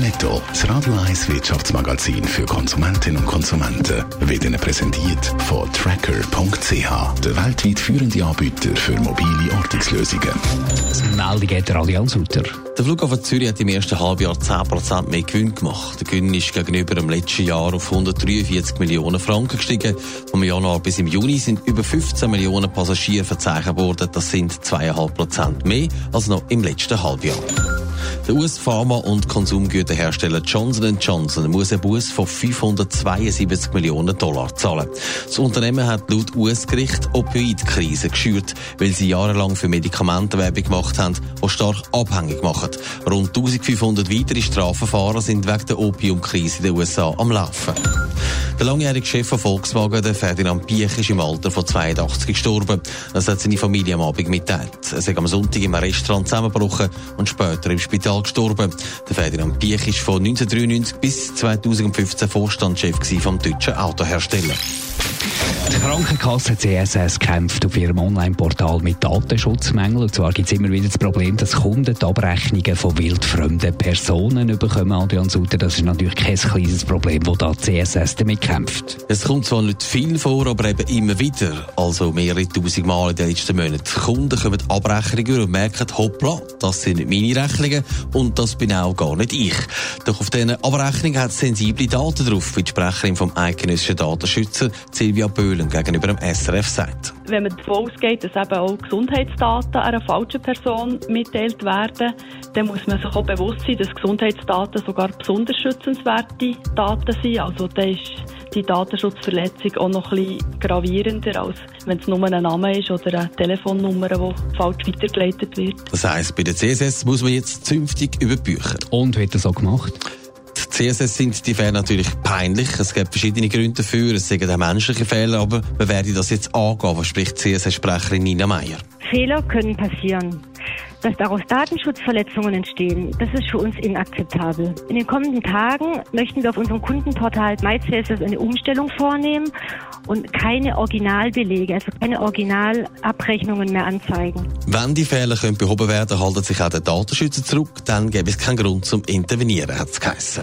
Netto, das Radio 1 Wirtschaftsmagazin für Konsumentinnen und Konsumenten, wird Ihnen präsentiert von Tracker.ch, der weltweit führende Anbieter für mobile Ortungslösungen. Meldung hat der Allianz Sutter. Der Flughafen Zürich hat im ersten Halbjahr 10% mehr Gewinn gemacht. Der Gewinn ist gegenüber dem letzten Jahr auf 143 Millionen Franken gestiegen. Vom Januar bis im Juni sind über 15 Millionen Passagiere verzeichnet worden. Das sind 2,5% mehr als noch im letzten Halbjahr. Der US-Pharma- und Konsumgüterhersteller Johnson Johnson muss einen Bus von 572 Millionen Dollar zahlen. Das Unternehmen hat laut US-Gericht Opioidkrise geschürt, weil sie jahrelang für Medikamentenwerbung gemacht haben, die stark abhängig machen. Rund 1500 weitere Strafverfahren sind wegen der Opiumkrise in den USA am Laufen. Der langjährige Chef von Volkswagen, der Ferdinand Piech, ist im Alter von 82 gestorben. Das hat seine Familie am Abend mitteilt. Er ist am Sonntag im Restaurant zusammengebrochen und später im Spital gestorben. Der Ferdinand Piech ist von 1993 bis 2015 Vorstandschef vom deutschen Autohersteller. Die Krankenkasse CSS kämpft auf ihrem Online-Portal mit Datenschutzmängeln. Und zwar gibt es immer wieder das Problem, dass Kunden die Abrechnungen von wildfremden Personen bekommen. Adrian Sutter, das ist natürlich kein kleines Problem, wo da CSS damit kämpft. Es kommt zwar nicht viel vor, aber eben immer wieder. Also mehrere tausend Mal in den letzten Monaten. Die Kunden kommen Abrechnungen und merken, hoppla, das sind nicht meine Rechnungen und das bin auch gar nicht ich. Doch auf diesen Abrechnungen hat es sensible Daten drauf, wie die Sprecherin vom eidgenössischen Datenschützer Silvia Böhlen gegenüber dem SRF sagt. Wenn man davon ausgeht, dass eben auch Gesundheitsdaten einer falschen Person mitteilt werden, dann muss man sich auch bewusst sein, dass Gesundheitsdaten sogar besonders schützenswerte Daten sind. Also da ist die Datenschutzverletzung auch noch ein bisschen gravierender, als wenn es nur ein Name ist oder eine Telefonnummer, die falsch weitergeleitet wird. Das heisst, bei der CSS muss man jetzt zünftig über Bücher. Und wird das auch gemacht? CSS sind die Fehler natürlich peinlich. Es gibt verschiedene Gründe dafür. Es sind auch menschliche Fehler, aber wir werden das jetzt angehen, was spricht CSS-Sprecherin Nina Meyer. Fehler können passieren. Dass daraus Datenschutzverletzungen entstehen, das ist für uns inakzeptabel. In den kommenden Tagen möchten wir auf unserem Kundenportal MyCSS eine Umstellung vornehmen und keine Originalbelege, also keine Originalabrechnungen mehr anzeigen. Wenn die Fehler können behoben werden, halten sich auch der Datenschützer zurück, dann gäbe es keinen Grund zum Intervenieren, hat es geheißen.